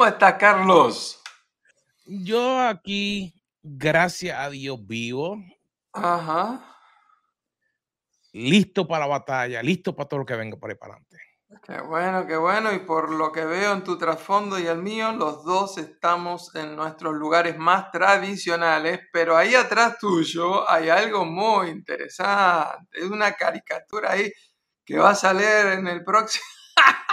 ¿Cómo está, Carlos? Yo aquí, gracias a Dios, vivo. Ajá. Listo para la batalla, listo para todo lo que venga por ahí para adelante. Qué bueno, qué bueno. Y por lo que veo en tu trasfondo y el mío, los dos estamos en nuestros lugares más tradicionales, pero ahí atrás tuyo hay algo muy interesante. Es una caricatura ahí que va a salir en el próximo.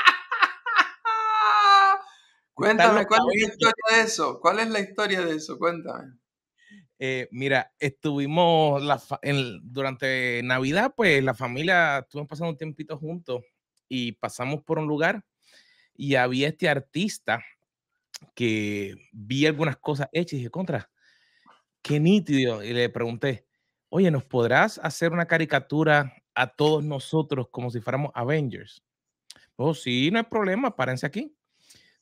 Cuéntame, ¿cuál es la historia de eso? ¿Cuál es la historia de eso? Cuéntame. Eh, mira, estuvimos durante Navidad, pues la familia estuvimos pasando un tiempito juntos y pasamos por un lugar y había este artista que vi algunas cosas hechas y dije, contra, qué nítido. Y le pregunté, oye, ¿nos podrás hacer una caricatura a todos nosotros como si fuéramos Avengers? Oh, sí, no hay problema, párense aquí.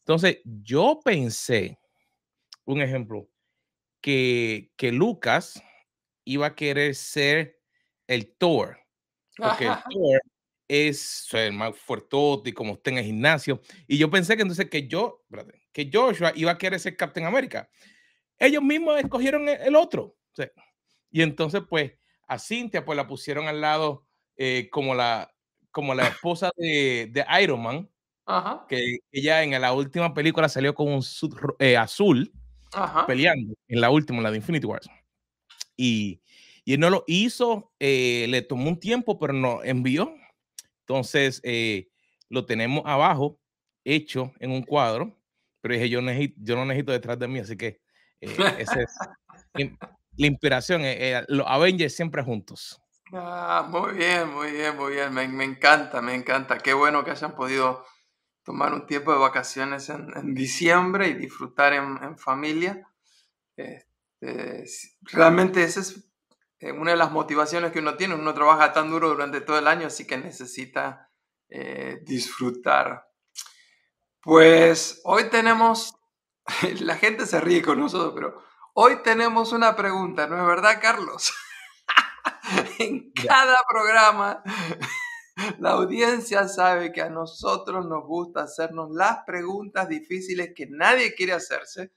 Entonces, yo pensé, un ejemplo, que, que Lucas iba a querer ser el Thor, porque el Thor es el más fuerte y como está en el gimnasio. Y yo pensé que entonces que yo, que Joshua iba a querer ser Captain América. Ellos mismos escogieron el, otro. y entonces, pues, a Cynthia, pues la pusieron al lado eh, como, la, como la esposa de, de Iron Man. Que ella en la última película salió con un eh, azul peleando en la última, la de Infinity Wars. Y, y él no lo hizo, eh, le tomó un tiempo, pero no envió entonces, eh, lo tenemos abajo, hecho en un cuadro, pero dije, yo, necesito, yo no necesito detrás de mí, así que eh, esa es la inspiración, eh, los Avengers siempre juntos. Ah, muy bien, muy bien, muy bien, me, me, encanta, me encanta. Qué bueno que hayan podido tomar un tiempo de vacaciones en, diciembre y disfrutar en, en familia. Este, realmente ese es eh, una de las motivaciones que uno tiene, uno trabaja tan duro durante todo el año, así que necesita eh, disfrutar. Pues hoy tenemos, la gente se ríe con nosotros, pero hoy tenemos una pregunta, ¿no es verdad, Carlos? en cada programa, la audiencia sabe que a nosotros nos gusta hacernos las preguntas difíciles que nadie quiere hacerse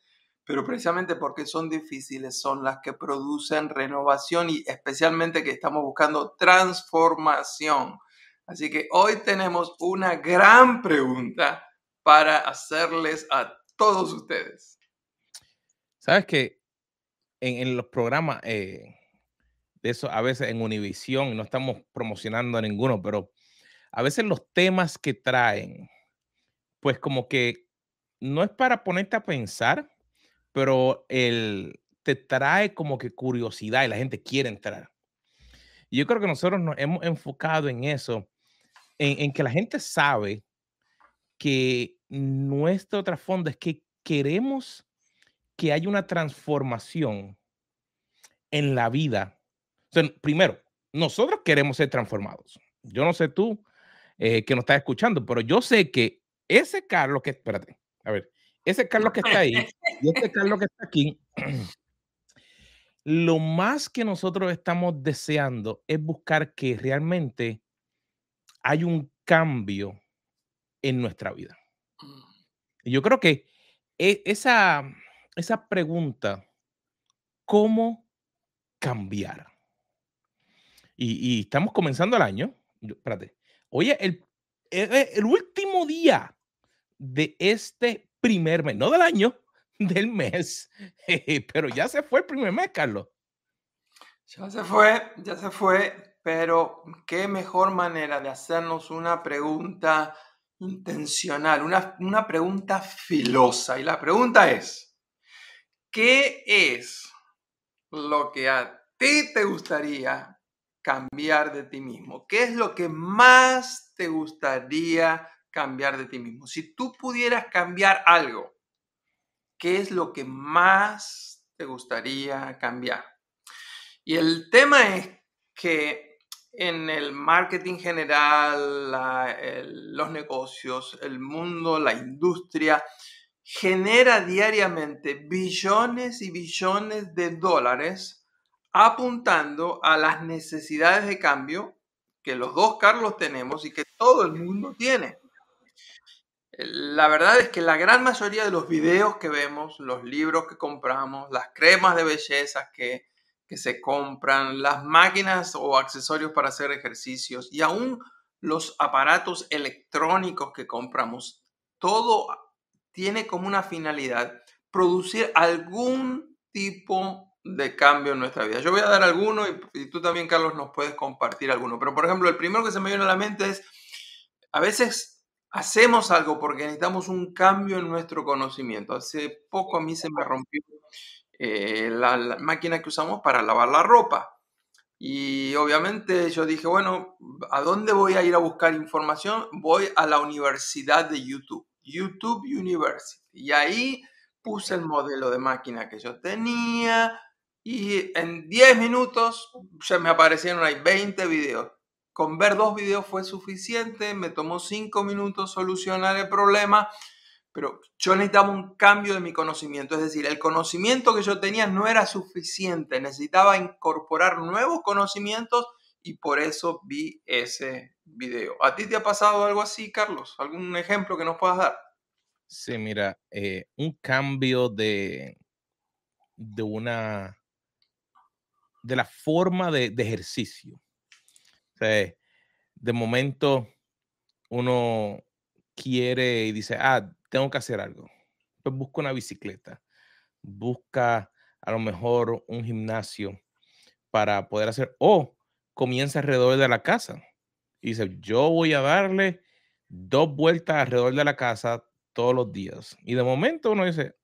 pero precisamente porque son difíciles son las que producen renovación y especialmente que estamos buscando transformación. Así que hoy tenemos una gran pregunta para hacerles a todos ustedes. Sabes que en, los programas eh, eso, a veces en Univisión, no estamos promocionando a ninguno, pero a veces los temas que traen, pues como que no es para ponerte a pensar, pero el, te trae como que curiosidad y la gente quiere entrar. Yo creo que nosotros nos hemos enfocado en eso, en, en que la gente sabe que nuestro trasfondo es que queremos que haya una transformación en la vida. Primero, nosotros queremos ser transformados. Yo no sé tú eh, que nos estás escuchando, pero yo sé que ese Carlos que, espérate, a ver, ese Carlos que está ahí y este Carlos que está aquí, lo más que nosotros estamos deseando es buscar que realmente hay un cambio en nuestra vida. Y yo creo que e, esa, esa pregunta, ¿cómo cambiar? Y, estamos comenzando el año. Espérate. Oye, el, el, el último día de este primer mes, no del año, del mes. pero ya se fue el primer mes, Carlos. Ya se fue, ya se fue, pero qué mejor manera de hacernos una pregunta intencional, una, una pregunta filosa. Y la pregunta es, ¿qué es lo que a ti te gustaría cambiar de ti mismo? ¿Qué es lo que más te gustaría cambiar de ti mismo. Si tú pudieras cambiar algo, ¿qué es lo que más te gustaría cambiar? Y el tema es que en el marketing general, los negocios, el mundo, la industria, genera diariamente billones y billones de dólares apuntando a las necesidades de cambio que los dos Carlos tenemos y que todo el mundo tiene. La verdad es que la gran mayoría de los videos que vemos, los libros que compramos, las cremas de belleza que, que se compran, las máquinas o accesorios para hacer ejercicios y aún los aparatos electrónicos que compramos, todo tiene como una finalidad producir algún tipo de cambio en nuestra vida. Yo voy a dar alguno y, tú también, Carlos, nos puedes compartir alguno. Pero, por ejemplo, el primero que se me viene a la mente es, a veces hacemos algo porque necesitamos un cambio en nuestro conocimiento. Hace poco a mí se me rompió eh, la, máquina que usamos para lavar la ropa. Y obviamente yo dije, bueno, ¿a dónde voy a ir a buscar información? Voy a la Universidad de YouTube, YouTube University. Y ahí puse el modelo de máquina que yo tenía y en 10 minutos se me aparecieron ahí 20 videos. Con ver dos videos fue suficiente, me tomó 5 minutos solucionar el problema pero yo necesitaba un cambio de mi conocimiento, es decir, el conocimiento que yo tenía no era suficiente, necesitaba incorporar nuevos conocimientos y por eso vi ese video. ¿A ti te ha pasado algo así, Carlos? ¿Algún ejemplo que nos puedas dar? Sí, mira, eh, un cambio de, de una, de la forma de, ejercicio. de momento uno quiere y dice, ah, tengo que hacer algo. Pues busca una bicicleta, busca a lo mejor un gimnasio para poder hacer, o comienza alrededor de la casa. Y dice, yo voy a darle dos vueltas alrededor de la casa todos los días. Y de momento uno dice,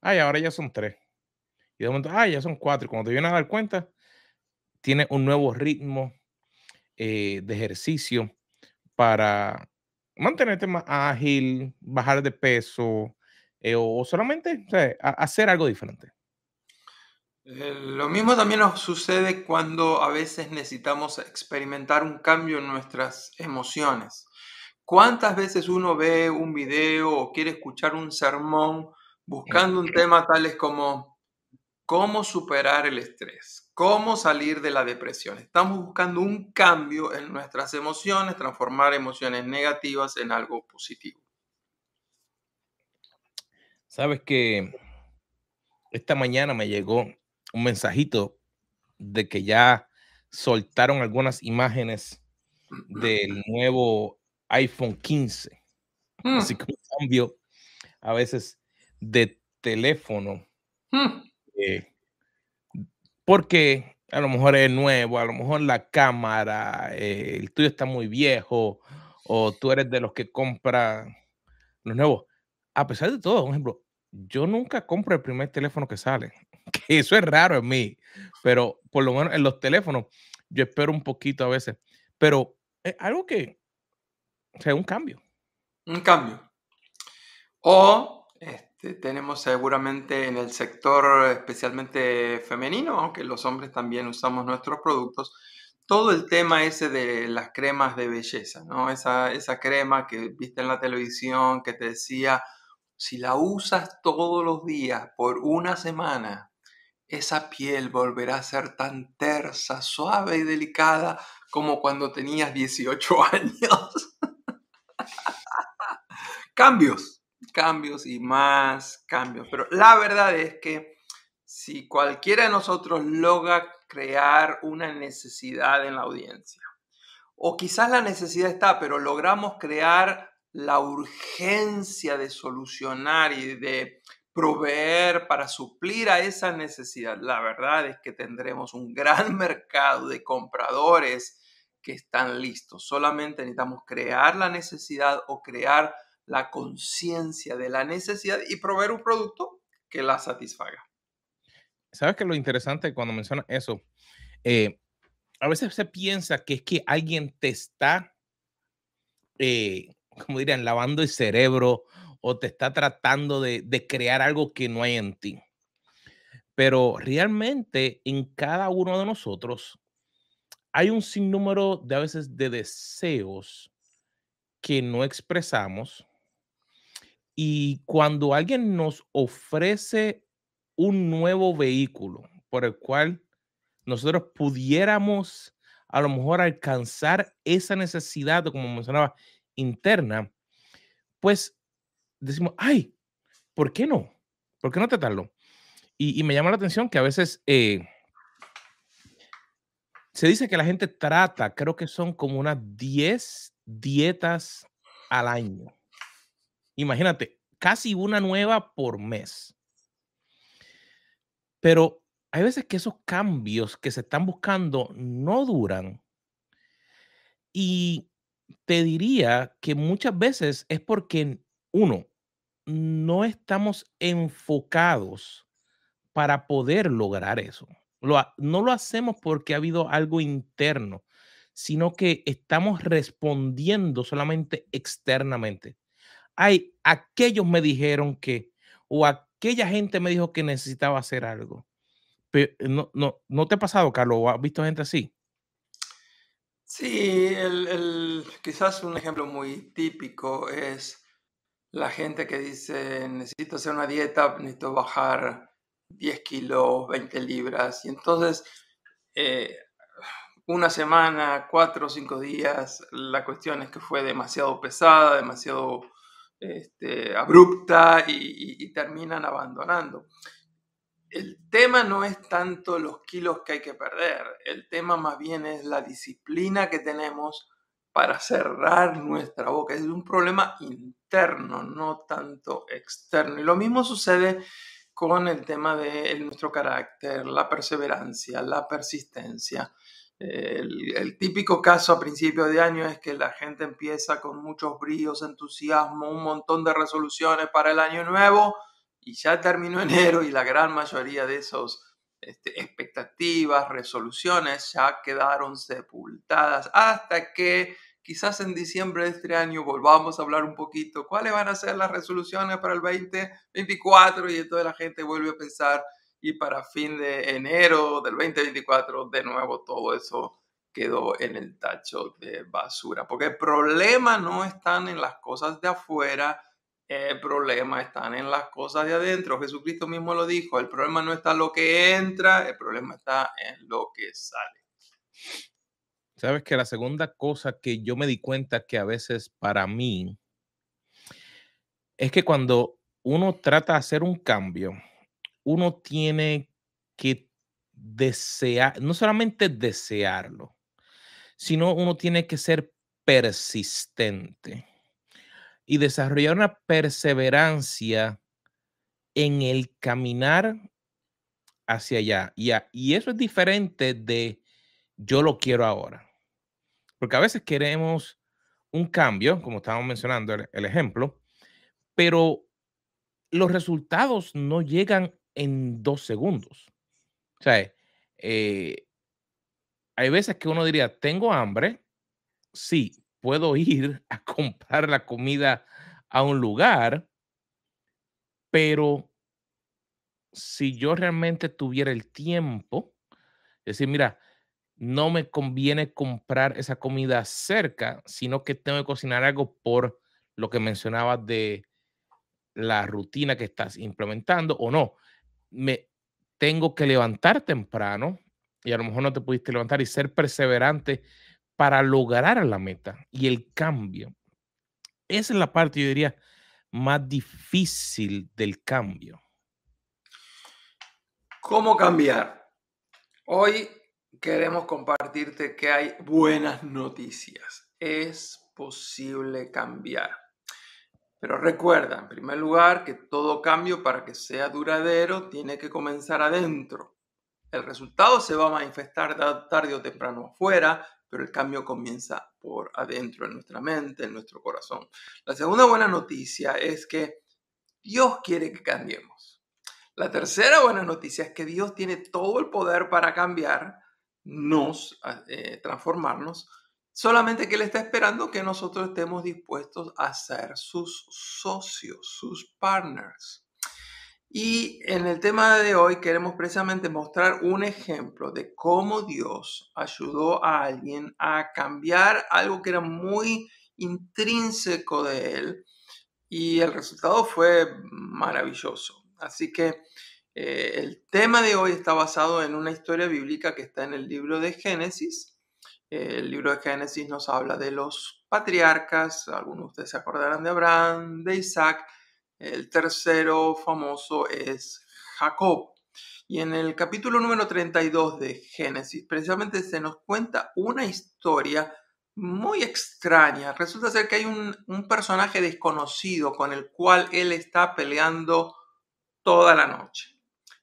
ay, ahora ya son tres. Y de momento, ay, ya son cuatro. Y cuando te viene a dar cuenta, tiene un nuevo ritmo eh, de ejercicio para mantenerte más ágil, bajar de peso eh, o solamente hacer algo diferente. Eh, lo mismo también nos sucede cuando a veces necesitamos experimentar un cambio en nuestras emociones. ¿Cuántas veces uno ve un video o quiere escuchar un sermón buscando un tema tales como cómo superar el estrés? cómo salir de la depresión. Estamos buscando un cambio en nuestras emociones, transformar emociones negativas en algo positivo. Sabes que esta mañana me llegó un mensajito de que ya soltaron algunas imágenes del nuevo iPhone 15. Hmm. Así que un cambio a veces de teléfono. Hmm. Eh, porque a lo mejor es nuevo, a lo mejor la cámara, eh, el tuyo está muy viejo, o tú eres de los que compra los nuevos. A pesar de todo, por ejemplo, yo nunca compro el primer teléfono que sale. Que eso es raro en mí, pero por lo menos en los teléfonos yo espero un poquito a veces. Pero es algo que, o sea, un cambio. Un cambio. O tenemos seguramente en el sector especialmente femenino, aunque los hombres también usamos nuestros productos, todo el tema ese de las cremas de belleza, ¿no? Esa, esa crema que viste en la televisión que te decía, si la usas todos los días por una semana, esa piel volverá a ser tan tersa, suave y delicada como cuando tenías 18 años. Cambios, cambios y más cambios. Pero la verdad es que si cualquiera de nosotros logra crear una necesidad en la audiencia, o quizás la necesidad está, pero logramos crear la urgencia de solucionar y de proveer para suplir a esa necesidad, la verdad es que tendremos un gran mercado de compradores que están listos. Solamente necesitamos crear la necesidad o crear la conciencia de la necesidad y proveer un producto que la satisfaga. ¿Sabes que lo interesante cuando menciona eso? Eh, a veces se piensa que es que alguien te está, eh, como dirían, lavando el cerebro o te está tratando de, crear algo que no hay en ti. Pero realmente en cada uno de nosotros hay un sinnúmero de veces de deseos que no expresamos y cuando alguien nos ofrece un nuevo vehículo por el cual nosotros pudiéramos a lo mejor alcanzar esa necesidad, como mencionaba, interna, pues decimos, ay, ¿por qué no? ¿Por qué no tratarlo? Y, y me llama la atención que a veces eh, se dice que la gente trata, creo que son como unas 10 dietas al año. Imagínate, casi una nueva por mes. Pero hay veces que esos cambios que se están buscando no duran. Y te diría que muchas veces es porque, uno, no estamos enfocados para poder lograr eso. no lo hacemos porque ha habido algo interno, sino que estamos respondiendo solamente externamente. Hay, aquellos me dijeron que, o aquella gente me dijo que necesitaba hacer algo. Pero no, no, ¿No te ha pasado, Carlos? ¿O has visto gente así? Sí, el, quizás un ejemplo muy típico es la gente que dice, necesito hacer una dieta, necesito bajar 10 kilos, 20 libras, y entonces eh, una semana, cuatro o cinco días, la cuestión es que fue demasiado pesada, demasiado este, abrupta y terminan abandonando el tema no es tanto los kilos que hay que perder, el tema más bien es la disciplina que tenemos para cerrar nuestra boca. Es un problema interno, no tanto externo. Y lo mismo sucede con el tema de nuestro carácter, la perseverancia, la persistencia. El, típico caso a principio de año es que la gente empieza con muchos bríos, entusiasmo, un montón de resoluciones para el año nuevo y ya terminó enero y la gran mayoría de esas este, expectativas, resoluciones ya quedaron sepultadas hasta que quizás en diciembre de este año volvamos a hablar un poquito cuáles van a ser las resoluciones para el 2024 y entonces la gente vuelve a pensar y para fin de enero del 2024 de nuevo todo eso quedó en el tacho de basura. Porque el problema no están en las cosas de afuera, el problema está en las cosas de adentro. Jesucristo mismo lo dijo, el problema no está en lo que entra, el problema está en lo que sale. Sabes que la segunda cosa que yo me di cuenta que a veces para mí es que cuando uno trata de hacer un cambio, uno tiene que desear, no solamente desearlo, sino uno tiene que ser persistente y desarrollar una perseverancia en el caminar hacia allá. Y, eso es diferente de yo lo quiero ahora. Porque a veces queremos un cambio, como estábamos mencionando el, ejemplo, pero los resultados no llegan en dos segundos. O sea, eh, hay veces que uno diría, tengo hambre, sí, puedo ir a comprar la comida a un lugar, pero si yo realmente tuviera el tiempo, decir, mira, no me conviene comprar esa comida cerca, sino que tengo que cocinar algo por lo que mencionabas de la rutina que estás implementando o no. Me tengo que levantar temprano y a lo mejor no te pudiste levantar y ser perseverante para lograr la meta y el cambio. Esa es la parte, yo diría, más difícil del cambio. ¿Cómo cambiar? Hoy queremos compartirte que hay buenas noticias. Es posible cambiar. Pero recuerda, en primer lugar, que todo cambio para que sea duradero tiene que comenzar adentro. El resultado se va a manifestar tarde o temprano afuera, pero el cambio comienza por adentro, en nuestra mente, en nuestro corazón. La segunda buena noticia es que Dios quiere que cambiemos. La tercera buena noticia es que Dios tiene todo el poder para cambiar, nos, eh, transformarnos, solamente que Él está esperando que nosotros estemos dispuestos a ser sus socios, sus partners. Y en el tema de hoy queremos precisamente mostrar un ejemplo de cómo Dios ayudó a alguien a cambiar algo que era muy intrínseco de él y el resultado fue maravilloso. Así que eh, el tema de hoy está basado en una historia bíblica que está en el libro de Génesis. El libro de Génesis nos habla de los patriarcas, algunos de ustedes se acordarán de Abraham, de Isaac, El tercero famoso es Jacob. Y en el capítulo número 32 de Génesis, precisamente se nos cuenta una historia muy extraña. Resulta ser que hay un, personaje desconocido con el cual él está peleando toda la noche.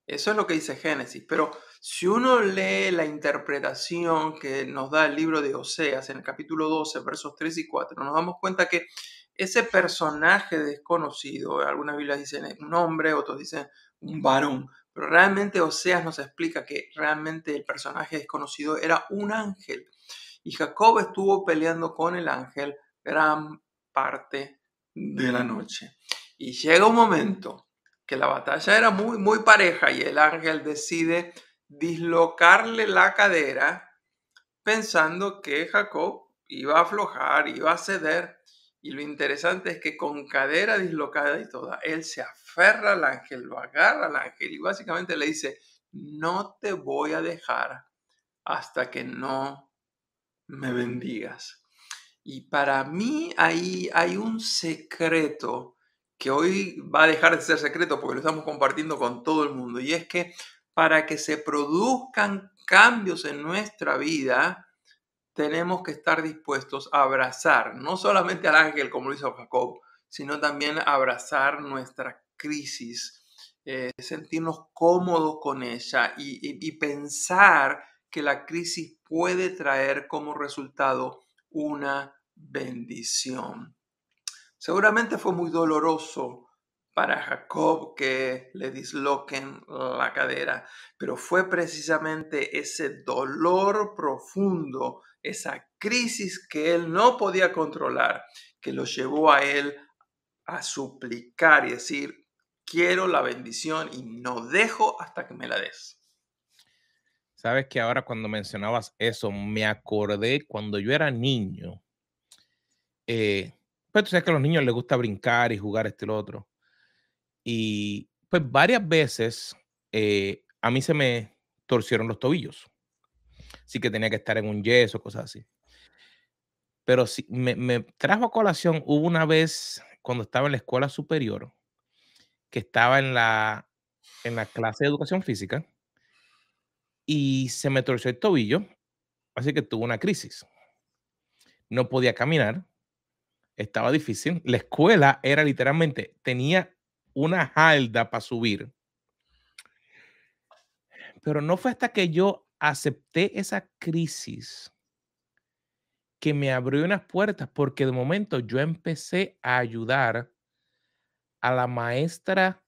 Eso es lo que dice Génesis. Pero si uno lee la interpretación que nos da el libro de Oseas en el capítulo 12, versos 3 y 4, nos damos cuenta que ese personaje desconocido, algunas Biblias dicen un hombre, otros dicen un varón, pero realmente Oseas nos explica que realmente el personaje desconocido era un ángel. Y Jacob estuvo peleando con el ángel gran parte de la noche. Y llega un momento que la batalla era muy, muy pareja y el ángel decide dislocarle la cadera pensando que Jacob iba a aflojar, iba a ceder. Y lo interesante es que con cadera dislocada y toda, él se aferra al ángel, lo agarra al ángel y básicamente le dice, no te voy a dejar hasta que no me bendigas. Y para mí ahí hay un secreto que hoy va a dejar de ser secreto porque lo estamos compartiendo con todo el mundo. Y es que para que se produzcan cambios en nuestra vida, tenemos que estar dispuestos a abrazar no solamente al ángel como lo hizo Jacob, sino también abrazar nuestra crisis, eh, sentirnos cómodos con ella y, y pensar que la crisis puede traer como resultado una bendición. Seguramente fue muy doloroso para Jacob que le disloquen la cadera, pero fue precisamente ese dolor profundo, esa crisis que él no podía controlar, que lo llevó a él a suplicar y decir, quiero la bendición y no dejo hasta que me la des. Sabes que ahora cuando mencionabas eso, me acordé cuando yo era niño. Eh, pues tú sabes que a los niños les gusta brincar y jugar este y lo otro. Y pues varias veces eh, a mí se me torcieron los tobillos. Así que tenía que estar en un yeso, cosas así. Pero sí, me, me trajo a colación, hubo una vez cuando estaba en la escuela superior, que estaba en la, en la clase de educación física y se me torció el tobillo, así que tuve una crisis. No podía caminar, estaba difícil. La escuela era literalmente, tenía una halda para subir. Pero no fue hasta que yo acepté esa crisis que me abrió unas puertas, porque de momento yo empecé a ayudar a la maestra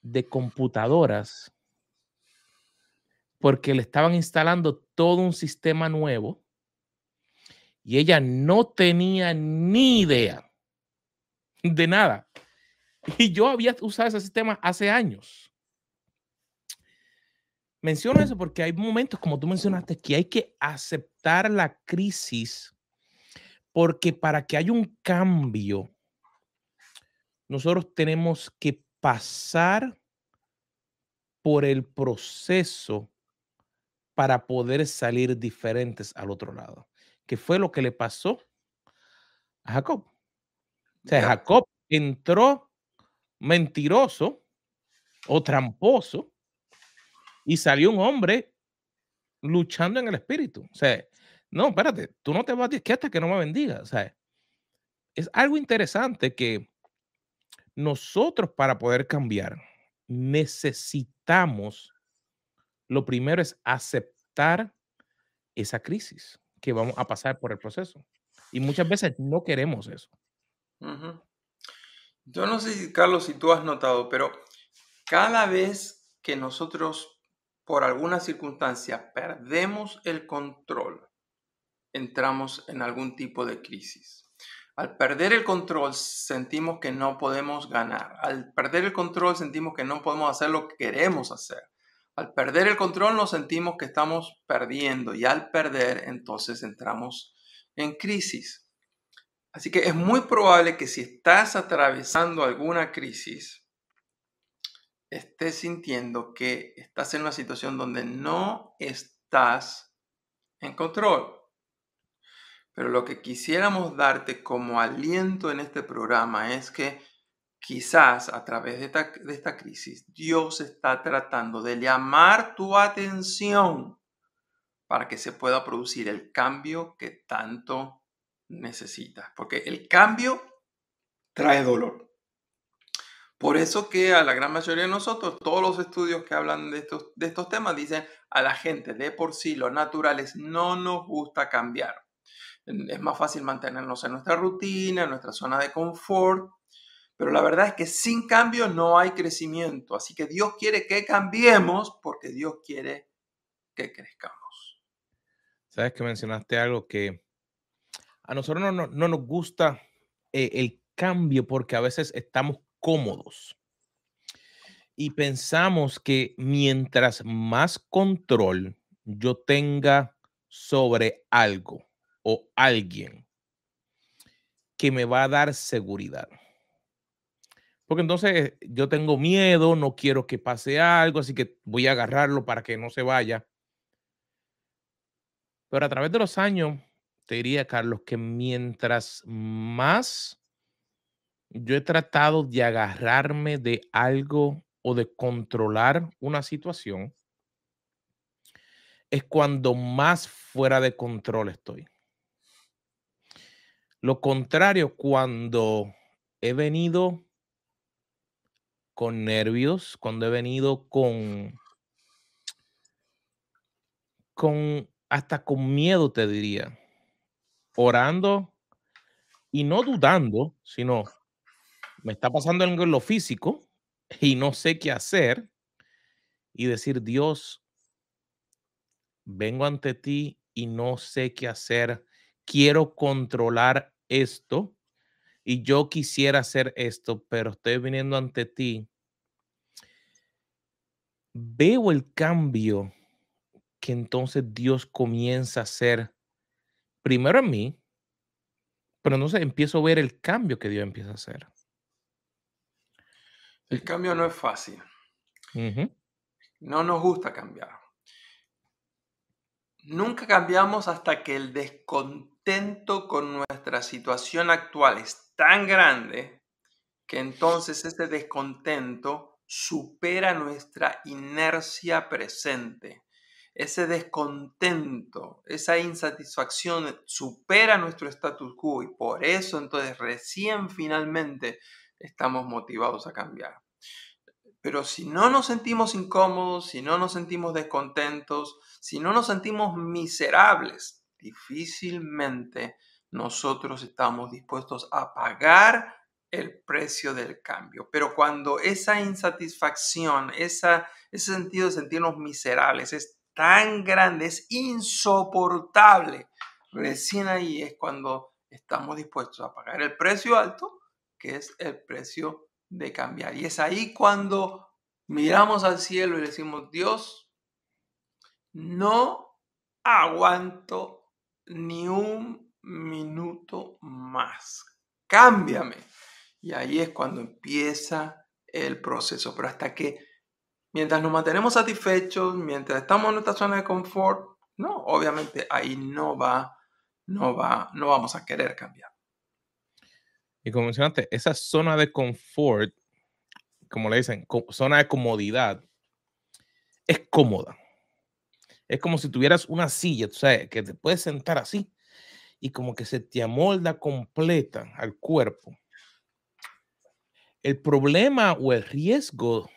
de computadoras porque le estaban instalando todo un sistema nuevo y ella no tenía ni idea de nada. Y yo había usado ese sistema hace años. Menciono eso porque hay momentos, como tú mencionaste, que hay que aceptar la crisis porque para que haya un cambio, nosotros tenemos que pasar por el proceso para poder salir diferentes al otro lado, que fue lo que le pasó a Jacob. O sea, Jacob entró mentiroso o tramposo y salió un hombre luchando en el espíritu. O sea, no, espérate, tú no te vas a decir que hasta que no me bendiga. O sea, es algo interesante que nosotros para poder cambiar necesitamos, lo primero es aceptar esa crisis que vamos a pasar por el proceso. Y muchas veces no queremos eso. Yo no sé, Carlos, si tú has notado, pero cada vez que nosotros, por alguna circunstancia, perdemos el control, entramos en algún tipo de crisis. Al perder el control sentimos que no podemos ganar. Al perder el control sentimos que no podemos hacer lo que queremos hacer. Al perder el control nos sentimos que estamos perdiendo y al perder entonces entramos en crisis. Así que es muy probable que si estás atravesando alguna crisis, estés sintiendo que estás en una situación donde no estás en control. Pero lo que quisiéramos darte como aliento en este programa es que quizás a través de esta, de esta crisis, Dios está tratando de llamar tu atención para que se pueda producir el cambio que tanto necesitas. Porque el cambio trae dolor. Por eso que a la gran mayoría de nosotros, todos los estudios que hablan de estos, de estos temas dicen a la gente de por sí, los naturales, no nos gusta cambiar. Es más fácil mantenernos en nuestra rutina, en nuestra zona de confort, pero la verdad es que sin cambio no hay crecimiento. Así que Dios quiere que cambiemos porque Dios quiere que crezcamos. Sabes que mencionaste algo que a nosotros no, no, nos gusta eh, el cambio porque a veces estamos cómodos. Y pensamos que mientras más control yo tenga sobre algo o alguien que me va a dar seguridad. Porque entonces yo tengo miedo, no quiero que pase algo, así que voy a agarrarlo para que no se vaya. Pero a través de los años, te diría, Carlos, que mientras más yo he tratado de agarrarme de algo o de controlar una situación, es cuando más fuera de control estoy. Lo contrario, cuando he venido con nervios, cuando he venido con, con, hasta con miedo, te diría, orando y no dudando, sino me está pasando algo en lo físico y no sé qué hacer y decir, Dios, vengo ante ti y no sé qué hacer, quiero controlar esto y yo quisiera hacer esto, pero estoy viniendo ante ti. Veo el cambio que entonces Dios comienza a hacer primero en mí, pero entonces empiezo a ver el cambio que Dios empieza a hacer. El cambio no es fácil. No nos gusta cambiar. Nunca cambiamos hasta que el descontento con nuestra situación actual es tan grande que entonces ese descontento supera nuestra inercia presente. Ese descontento, esa insatisfacción supera nuestro status quo y por eso entonces recién finalmente estamos motivados a cambiar. Pero si no nos sentimos incómodos, si no nos sentimos descontentos, si no nos sentimos miserables, difícilmente nosotros estamos dispuestos a pagar el precio del cambio. Pero cuando esa insatisfacción, ese sentido de sentirnos miserables es tan grande, es insoportable, recién ahí es cuando estamos dispuestos a pagar el precio alto que es el precio de cambiar. Y es ahí cuando miramos al cielo y decimos, Dios, no aguanto ni un minuto más. Cámbiame. Y ahí es cuando empieza el proceso. Pero hasta que, mientras nos mantenemos satisfechos, mientras estamos en nuestra zona de confort, no, obviamente ahí no va, no va, no vamos a querer cambiar. Y como mencionaste, esa zona de confort, como le dicen, zona de comodidad, es cómoda. Es como si tuvieras una silla, sabes, que te puedes sentar así y como que se te amolda completa al cuerpo. El problema o el riesgo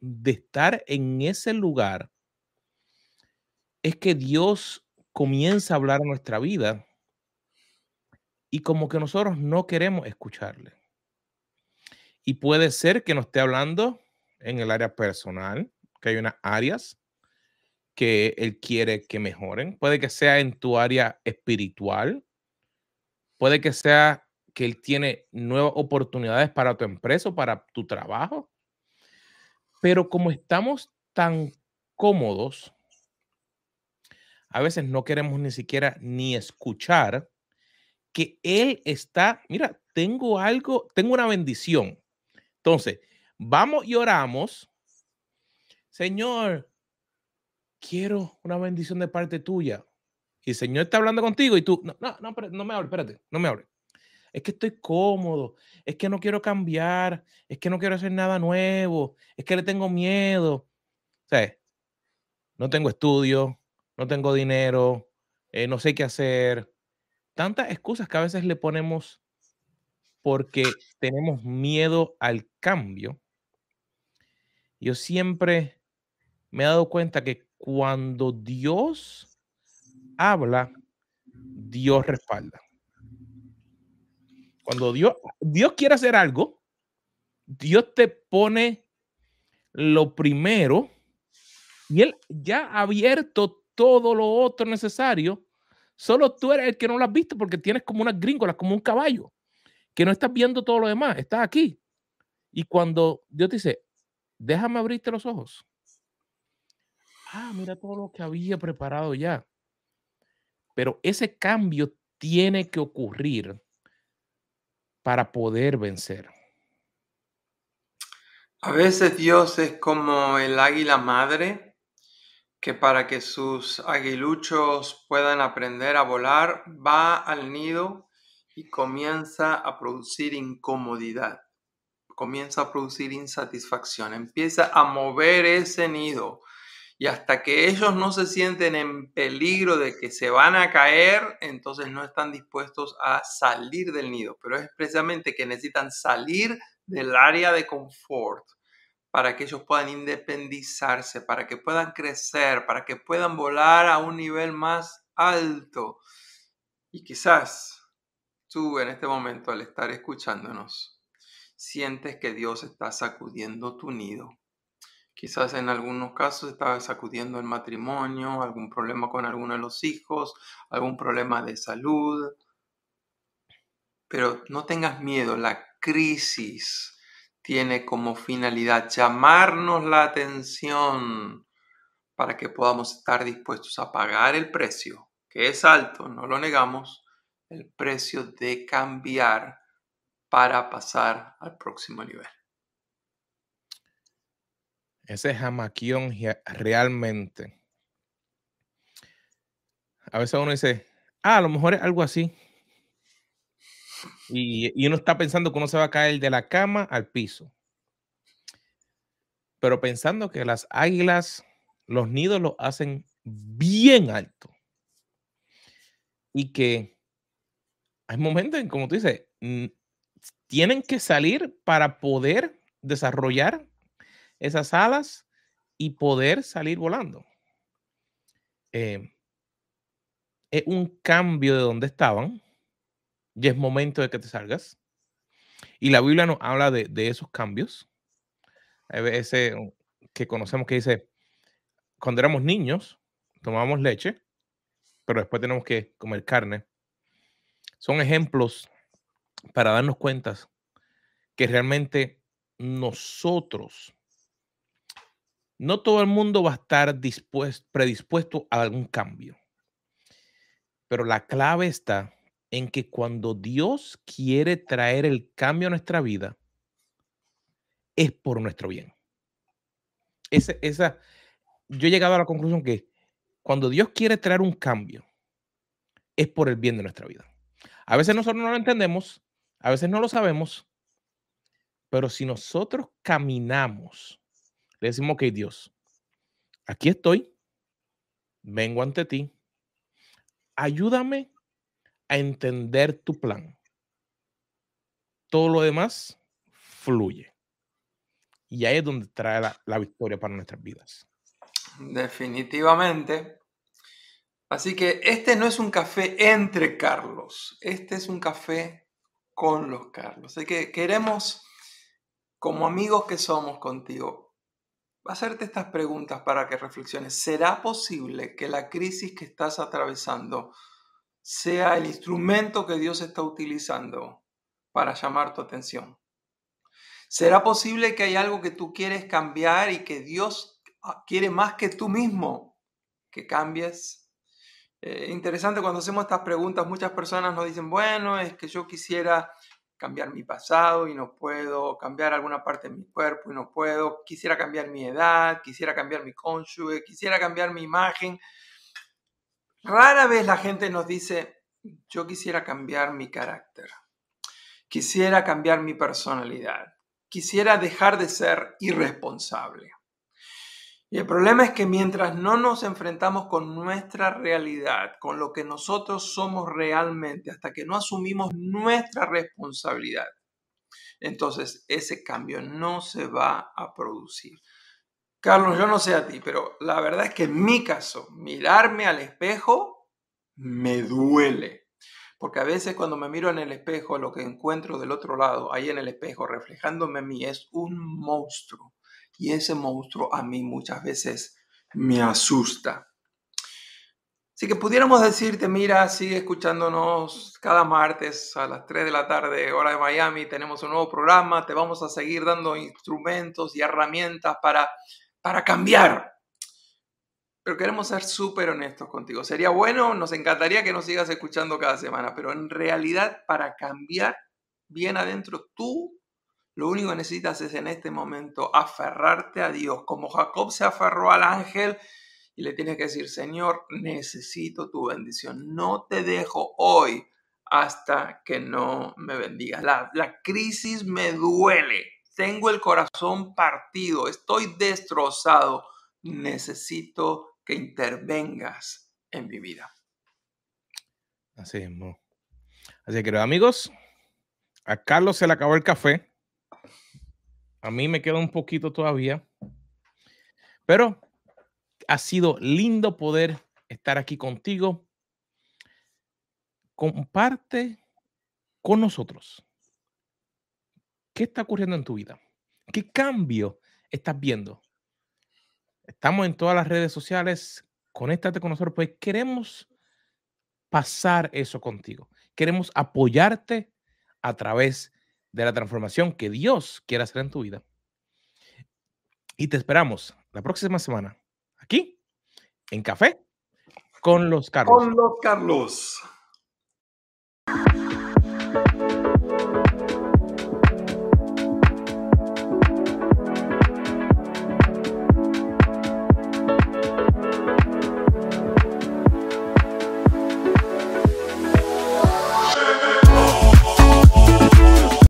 de estar en ese lugar es que Dios comienza a hablar a nuestra vida y como que nosotros no queremos escucharle. Y puede ser que nos esté hablando en el área personal, que hay unas áreas que él quiere que mejoren. Puede que sea en tu área espiritual. Puede que sea que él tiene nuevas oportunidades para tu empresa o para tu trabajo. Pero como estamos tan cómodos, a veces no queremos ni siquiera ni escuchar que Él está, mira, tengo algo, tengo una bendición. Entonces, vamos y oramos. Señor, quiero una bendición de parte tuya. Y el Señor está hablando contigo y tú, no, no, no, no me hables, espérate, no me hables. Es que estoy cómodo, es que no quiero cambiar, es que no quiero hacer nada nuevo, es que le tengo miedo. Sea, no tengo estudio, no tengo dinero, eh, no sé qué hacer. Tantas excusas que a veces le ponemos porque tenemos miedo al cambio. Yo siempre me he dado cuenta que cuando Dios habla, Dios respalda. Cuando Dios, Dios quiere hacer algo, Dios te pone lo primero y Él ya ha abierto todo lo otro necesario. Solo tú eres el que no lo has visto porque tienes como unas gringolas, como un caballo, que no estás viendo todo lo demás, estás aquí. Y cuando Dios te dice, déjame abrirte los ojos. Ah, mira todo lo que había preparado ya. Pero ese cambio tiene que ocurrir para poder vencer. A veces Dios es como el águila madre que para que sus aguiluchos puedan aprender a volar, va al nido y comienza a producir incomodidad, comienza a producir insatisfacción, empieza a mover ese nido y hasta que ellos no se sienten en peligro de que se van a caer, entonces no están dispuestos a salir del nido, pero es precisamente que necesitan salir del área de confort para que ellos puedan independizarse, para que puedan crecer, para que puedan volar a un nivel más alto. Y quizás tú en este momento al estar escuchándonos, sientes que Dios está sacudiendo tu nido. Quizás en algunos casos está sacudiendo el matrimonio, algún problema con alguno de los hijos, algún problema de salud. Pero no tengas miedo, la crisis tiene como finalidad llamarnos la atención para que podamos estar dispuestos a pagar el precio, que es alto, no lo negamos, el precio de cambiar para pasar al próximo nivel. Ese jamaquión realmente. A veces uno dice, ah, a lo mejor es algo así. Y, uno está pensando que uno se va a caer de la cama al piso. Pero pensando que las águilas, los nidos los hacen bien alto. Y que hay momentos en, como tú dices, tienen que salir para poder desarrollar esas alas y poder salir volando. Eh, es un cambio de donde estaban ya es momento de que te salgas. Y la Biblia nos habla de, esos cambios. Ese que conocemos que dice, cuando éramos niños, tomábamos leche, pero después tenemos que comer carne. Son ejemplos para darnos cuenta que realmente nosotros, no todo el mundo va a estar dispuesto, predispuesto a algún cambio, pero la clave está en que cuando Dios quiere traer el cambio a nuestra vida, es por nuestro bien. esa, yo he llegado a la conclusión que cuando Dios quiere traer un cambio, es por el bien de nuestra vida. A veces nosotros no lo entendemos, a veces no lo sabemos, pero si nosotros caminamos, le decimos, ok, Dios, aquí estoy, vengo ante ti, ayúdame a entender tu plan. Todo lo demás fluye. Y ahí es donde trae la, victoria para nuestras vidas. Definitivamente. Así que este no es un café entre Carlos, este es un café con los Carlos. Así que queremos, como amigos que somos contigo, hacerte estas preguntas para que reflexiones. ¿Será posible que la crisis que estás atravesando sea el instrumento que Dios está utilizando para llamar tu atención. ¿Será posible que hay algo que tú quieres cambiar y que Dios ah, quiere más que tú mismo que cambies? Eh, interesante cuando hacemos estas preguntas, muchas personas nos dicen, bueno, es que yo quisiera cambiar mi pasado y no puedo, cambiar alguna parte de mi cuerpo y no puedo, quisiera cambiar mi edad, quisiera cambiar mi cónyuge, quisiera cambiar mi imagen, Rara vez la gente nos dice, yo quisiera cambiar mi carácter. Quisiera cambiar mi personalidad. Quisiera dejar de ser irresponsable. Y el problema es que mientras no nos enfrentamos con nuestra realidad, con lo que nosotros somos realmente, hasta que no asumimos nuestra responsabilidad, entonces ese cambio no se va a producir. Carlos, yo no sé a ti, pero la verdad es que en mi caso, mirarme al espejo me duele. Porque a veces cuando me miro en el espejo, lo que encuentro del otro lado, ahí en el espejo, reflejándome a mí, es un monstruo. Y ese monstruo a mí muchas veces me asusta. Así que pudiéramos decirte, mira, sigue escuchándonos cada martes a las 3 de la tarde, hora de Miami, tenemos un nuevo programa, te vamos a seguir dando instrumentos y herramientas para, para cambiar. Pero queremos ser súper honestos contigo. Sería bueno, nos encantaría que nos sigas escuchando cada semana, pero en realidad para cambiar bien adentro, tú lo único que necesitas es en este momento aferrarte a Dios, como Jacob se aferró al ángel y le tienes que decir, Señor, necesito tu bendición. No te dejo hoy hasta que no me bendigas. La, crisis me duele. Tengo el corazón partido. Estoy destrozado. Necesito que intervengas en mi vida. Así es. Así que, amigos, a Carlos se le acabó el café. A mí me queda un poquito todavía. Pero ha sido lindo poder estar aquí contigo. Comparte con nosotros. ¿Qué está ocurriendo en tu vida? ¿Qué cambio estás viendo? Estamos en todas las redes sociales. Conéctate con nosotros, pues queremos pasar eso contigo. Queremos apoyarte a través de la transformación que Dios quiere hacer en tu vida. Y te esperamos la próxima semana aquí, en Café, con los Carlos. Con los Carlos.